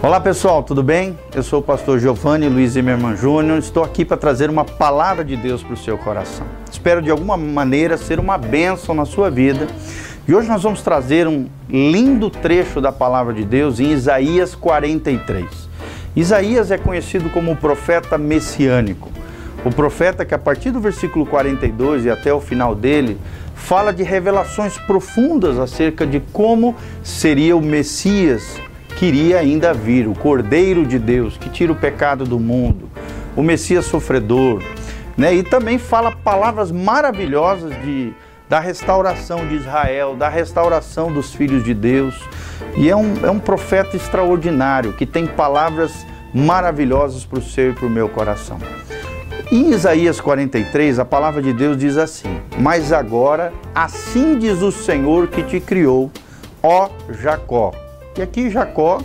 Olá pessoal, tudo bem? Eu sou o pastor Giovanni Luiz Zimmermann Júnior. Estou aqui para trazer uma palavra de Deus para o seu coração. Espero de alguma maneira ser uma bênção na sua vida. E hoje nós vamos trazer um lindo trecho da palavra de Deus em Isaías 43. Isaías é conhecido como o profeta messiânico. O profeta que a partir do versículo 42 e até o final dele fala de revelações profundas acerca de como seria o Messias que iria ainda vir, o Cordeiro de Deus que tira o pecado do mundo, o Messias sofredor, né? E também fala palavras maravilhosas de da restauração de Israel, da restauração dos filhos de Deus. E é um, é um profeta extraordinário que tem palavras maravilhosas para o seu e para o meu coração. Em Isaías 43, a palavra de Deus diz assim: Mas agora, assim diz o Senhor que te criou, ó Jacó. E aqui Jacó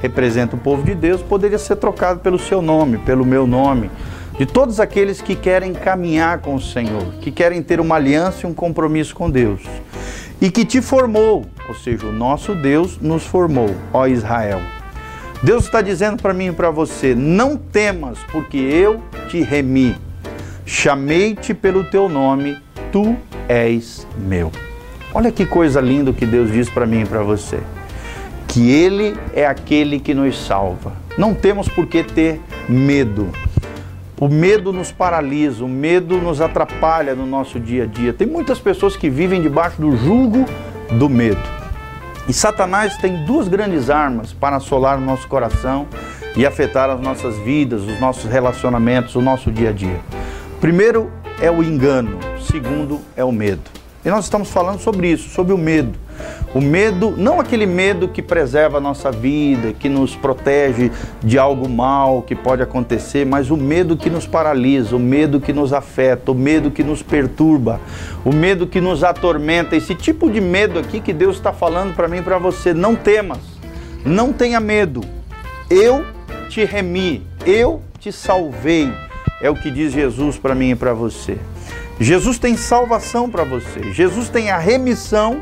representa o povo de Deus, poderia ser trocado pelo seu nome, pelo meu nome, de todos aqueles que querem caminhar com o Senhor, que querem ter uma aliança e um compromisso com Deus. E que te formou, ou seja, o nosso Deus nos formou, ó Israel. Deus está dizendo para mim e para você: não temas, porque eu te remi. Chamei-te pelo teu nome, tu és meu. Olha que coisa linda que Deus diz para mim e para você. Que Ele é aquele que nos salva. Não temos por que ter medo. O medo nos paralisa, o medo nos atrapalha no nosso dia a dia. Tem muitas pessoas que vivem debaixo do jugo do medo. E Satanás tem duas grandes armas para assolar o nosso coração e afetar as nossas vidas, os nossos relacionamentos, o nosso dia a dia. Primeiro é o engano, segundo é o medo. E nós estamos falando sobre isso, sobre o medo. O medo, não aquele medo que preserva a nossa vida, que nos protege de algo mal que pode acontecer, mas o medo que nos paralisa, o medo que nos afeta, o medo que nos perturba, o medo que nos atormenta. Esse tipo de medo aqui que Deus está falando para mim e para você. Não temas, não tenha medo. Eu te remi, eu te salvei. É o que diz Jesus para mim e para você. Jesus tem salvação para você. Jesus tem a remissão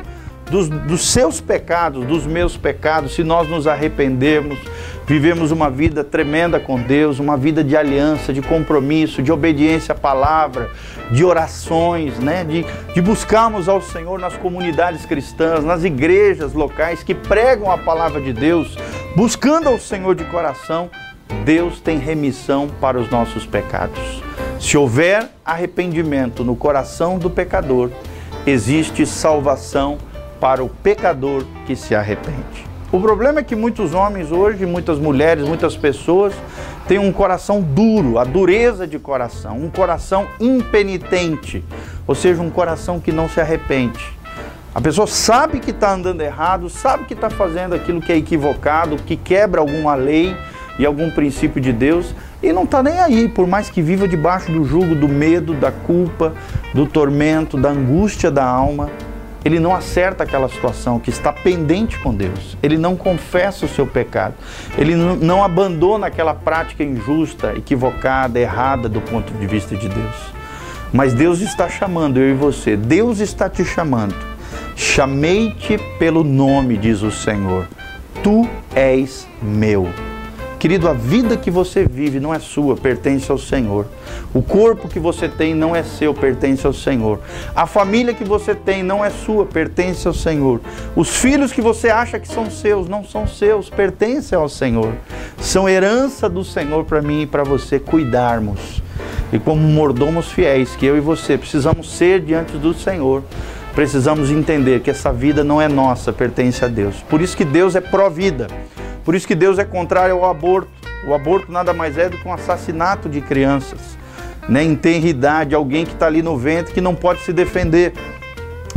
dos, dos, seus pecados, dos meus pecados, se nós nos arrependermos, vivemos uma vida tremenda com Deus, uma vida de aliança, de compromisso, de obediência à palavra, de orações, né? de, de buscarmos ao Senhor nas comunidades cristãs, nas igrejas locais que pregam a palavra de Deus, buscando ao Senhor de coração, Deus tem remissão para os nossos pecados. Se houver arrependimento no coração do pecador, existe salvação para o pecador que se arrepende. O problema é que muitos homens hoje, muitas mulheres, muitas pessoas têm um coração duro, a dureza de coração, um coração impenitente, ou seja, um coração que não se arrepende. A pessoa sabe que está andando errado, sabe que está fazendo aquilo que é equivocado, que quebra alguma lei e algum princípio de Deus, e não está nem aí, por mais que viva debaixo do jugo do medo, da culpa, do tormento, da angústia da alma, ele não acerta aquela situação que está pendente com Deus. Ele não confessa o seu pecado. Ele não abandona aquela prática injusta, equivocada, errada do ponto de vista de Deus. Mas Deus está chamando eu e você. Deus está te chamando. Chamei-te pelo nome, diz o Senhor. Tu és meu. Querido, a vida que você vive não é sua, pertence ao Senhor. O corpo que você tem não é seu, pertence ao Senhor. A família que você tem não é sua, pertence ao Senhor. Os filhos que você acha que são seus não são seus, pertencem ao Senhor. São herança do Senhor para mim e para você cuidarmos. E como mordomos fiéis que eu e você precisamos ser diante do Senhor, precisamos entender que essa vida não é nossa, pertence a Deus. Por isso que Deus é pró-vida. Por isso que Deus é contrário ao aborto. O aborto nada mais é do que um assassinato de crianças, né? em tenridade, alguém que está ali no ventre que não pode se defender.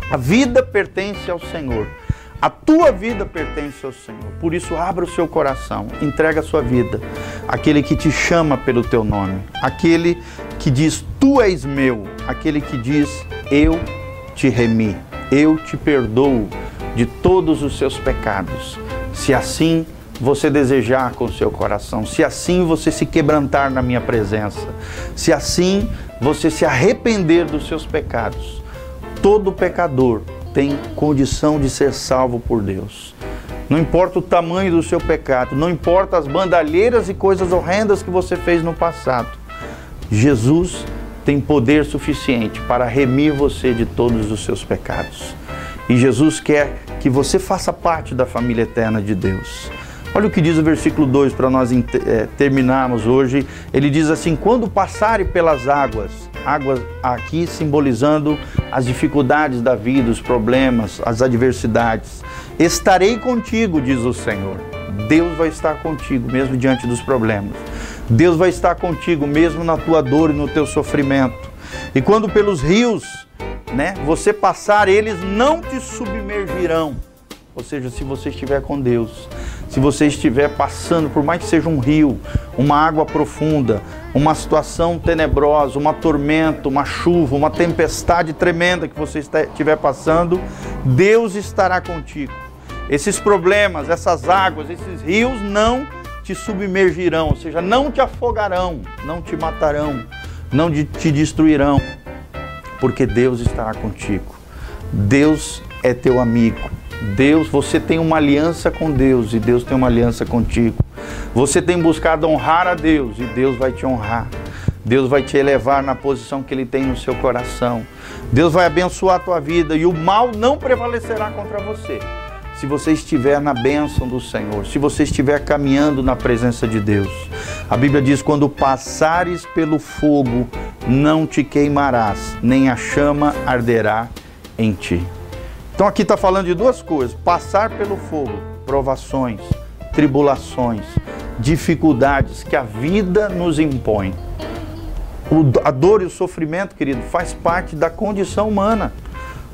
A vida pertence ao Senhor. A tua vida pertence ao Senhor. Por isso, abra o seu coração, entrega a sua vida àquele que te chama pelo teu nome, aquele que diz: Tu és meu, aquele que diz: Eu te remi, eu te perdoo de todos os seus pecados. Se assim você desejar com o seu coração, se assim você se quebrantar na minha presença, se assim você se arrepender dos seus pecados, todo pecador tem condição de ser salvo por Deus. Não importa o tamanho do seu pecado, não importa as bandalheiras e coisas horrendas que você fez no passado. Jesus tem poder suficiente para remir você de todos os seus pecados. E Jesus quer que você faça parte da família eterna de Deus. Olha o que diz o versículo 2 para nós é, terminarmos hoje. Ele diz assim: Quando passarem pelas águas, águas aqui simbolizando as dificuldades da vida, os problemas, as adversidades, estarei contigo, diz o Senhor. Deus vai estar contigo, mesmo diante dos problemas. Deus vai estar contigo, mesmo na tua dor e no teu sofrimento. E quando pelos rios, né, você passar, eles não te submergirão. Ou seja, se você estiver com Deus, se você estiver passando, por mais que seja um rio, uma água profunda, uma situação tenebrosa, uma tormenta, uma chuva, uma tempestade tremenda que você estiver passando, Deus estará contigo. Esses problemas, essas águas, esses rios não te submergirão, ou seja, não te afogarão, não te matarão, não te destruirão, porque Deus estará contigo. Deus é teu amigo. Deus, você tem uma aliança com Deus e Deus tem uma aliança contigo. Você tem buscado honrar a Deus e Deus vai te honrar. Deus vai te elevar na posição que Ele tem no seu coração. Deus vai abençoar a tua vida e o mal não prevalecerá contra você se você estiver na bênção do Senhor, se você estiver caminhando na presença de Deus. A Bíblia diz: quando passares pelo fogo, não te queimarás, nem a chama arderá em ti. Então aqui está falando de duas coisas: passar pelo fogo, provações, tribulações, dificuldades que a vida nos impõe. A dor e o sofrimento, querido, faz parte da condição humana.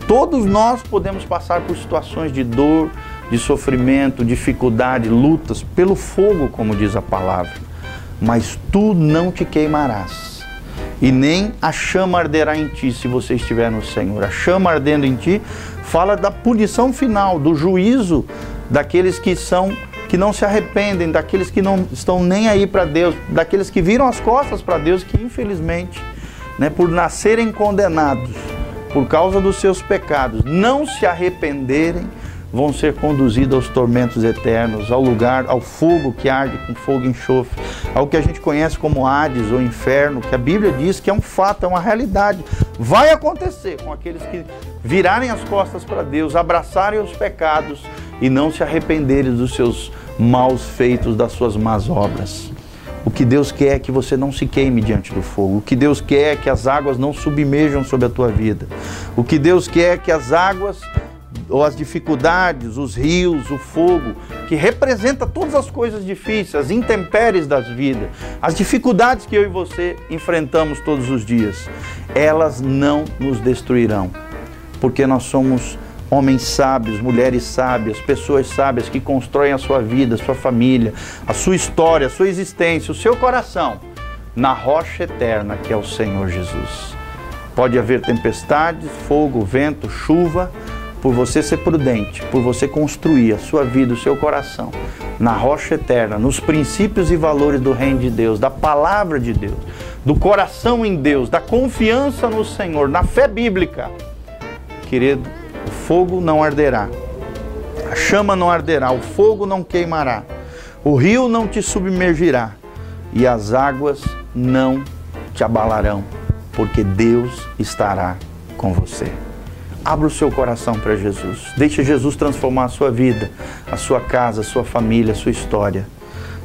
Todos nós podemos passar por situações de dor, de sofrimento, dificuldade, lutas, pelo fogo, como diz a palavra. Mas tu não te queimarás, e nem a chama arderá em ti se você estiver no Senhor. A chama ardendo em ti fala da punição final, do juízo daqueles que são que não se arrependem, daqueles que não estão nem aí para Deus, daqueles que viram as costas para Deus, que infelizmente, né, por nascerem condenados, por causa dos seus pecados, não se arrependerem, vão ser conduzidos aos tormentos eternos, ao lugar, ao fogo que arde com fogo e enxofre, ao que a gente conhece como Hades ou inferno, que a Bíblia diz que é um fato, é uma realidade. Vai acontecer com aqueles que virarem as costas para Deus, abraçarem os pecados e não se arrependerem dos seus maus feitos, das suas más obras. O que Deus quer é que você não se queime diante do fogo. O que Deus quer é que as águas não submerjam sobre a tua vida. O que Deus quer é que as águas ou as dificuldades, os rios, o fogo, que representa todas as coisas difíceis, as intempéries das vidas, as dificuldades que eu e você enfrentamos todos os dias, elas não nos destruirão, porque nós somos homens sábios, mulheres sábias, pessoas sábias que constroem a sua vida, a sua família, a sua história, a sua existência, o seu coração na rocha eterna que é o Senhor Jesus. Pode haver tempestades, fogo, vento, chuva, por você ser prudente, por você construir a sua vida, o seu coração na rocha eterna, nos princípios e valores do reino de Deus, da palavra de Deus, do coração em Deus, da confiança no Senhor, na fé bíblica. Querido, o fogo não arderá, a chama não arderá, o fogo não queimará, o rio não te submergirá e as águas não te abalarão, porque Deus estará com você. Abra o seu coração para Jesus. Deixe Jesus transformar a sua vida, a sua casa, a sua família, a sua história.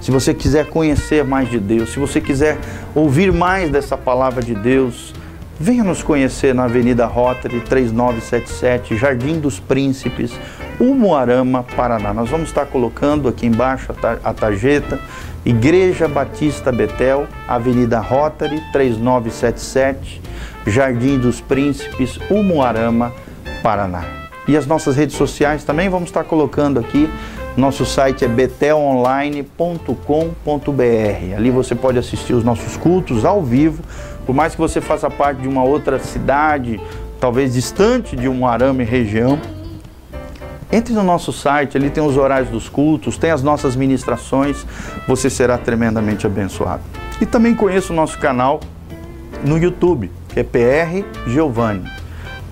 Se você quiser conhecer mais de Deus, se você quiser ouvir mais dessa palavra de Deus, Venha nos conhecer na Avenida Rotary 3977, Jardim dos Príncipes, Umuarama, Paraná. Nós vamos estar colocando aqui embaixo a tarjeta Igreja Batista Betel, Avenida Rotary 3977, Jardim dos Príncipes, Umuarama, Paraná. E as nossas redes sociais também vamos estar colocando aqui. Nosso site é betelonline.com.br. Ali você pode assistir os nossos cultos ao vivo por mais que você faça parte de uma outra cidade, talvez distante de um arame região, entre no nosso site, ali tem os horários dos cultos, tem as nossas ministrações, você será tremendamente abençoado. E também conheça o nosso canal no YouTube, que é PR Giovanni.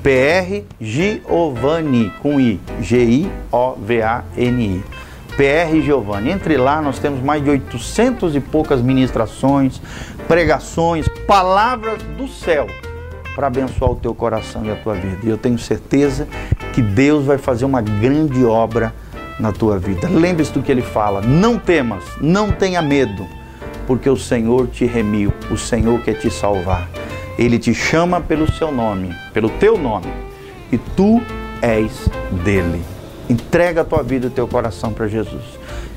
PR Giovanni, com I, G-I-O-V-A-N-I. PR Giovanni. Entre lá, nós temos mais de 800 e poucas ministrações, pregações, palavras do céu para abençoar o teu coração e a tua vida. E eu tenho certeza que Deus vai fazer uma grande obra na tua vida. Lembre-se do que ele fala: não temas, não tenha medo, porque o Senhor te remiu, o Senhor quer te salvar. Ele te chama pelo seu nome, pelo teu nome, e tu és dele. Entrega a tua vida e o teu coração para Jesus.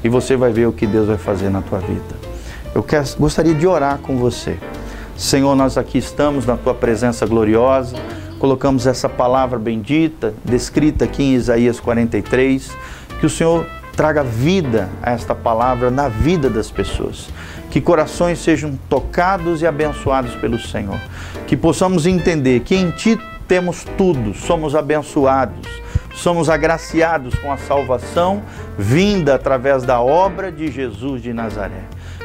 E você vai ver o que Deus vai fazer na tua vida. Eu gostaria de orar com você. Senhor, nós aqui estamos na tua presença gloriosa. Colocamos essa palavra bendita, descrita aqui em Isaías 43. Que o Senhor traga vida a esta palavra na vida das pessoas. Que corações sejam tocados e abençoados pelo Senhor. Que possamos entender que em Ti temos tudo, somos abençoados, somos agraciados com a salvação vinda através da obra de Jesus de Nazaré.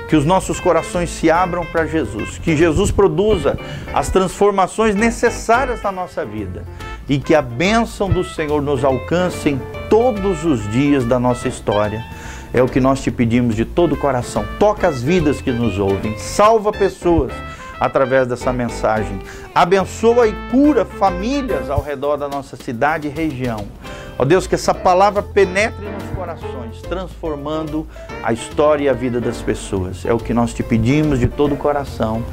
Que os nossos corações se abram para Jesus, que Jesus produza as transformações necessárias na nossa vida e que a bênção do Senhor nos alcance em todos os dias da nossa história. É o que nós te pedimos de todo o coração. Toca as vidas que nos ouvem, salva pessoas através dessa mensagem. Abençoa e cura famílias ao redor da nossa cidade e região. Ó Deus, que essa palavra penetre nos corações, transformando a história e a vida das pessoas. É o que nós te pedimos de todo o coração,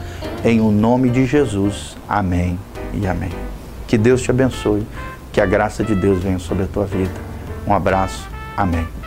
em o nome de Jesus. Amém e amém. Que Deus te abençoe, que a graça de Deus venha sobre a tua vida. Um abraço. Amém.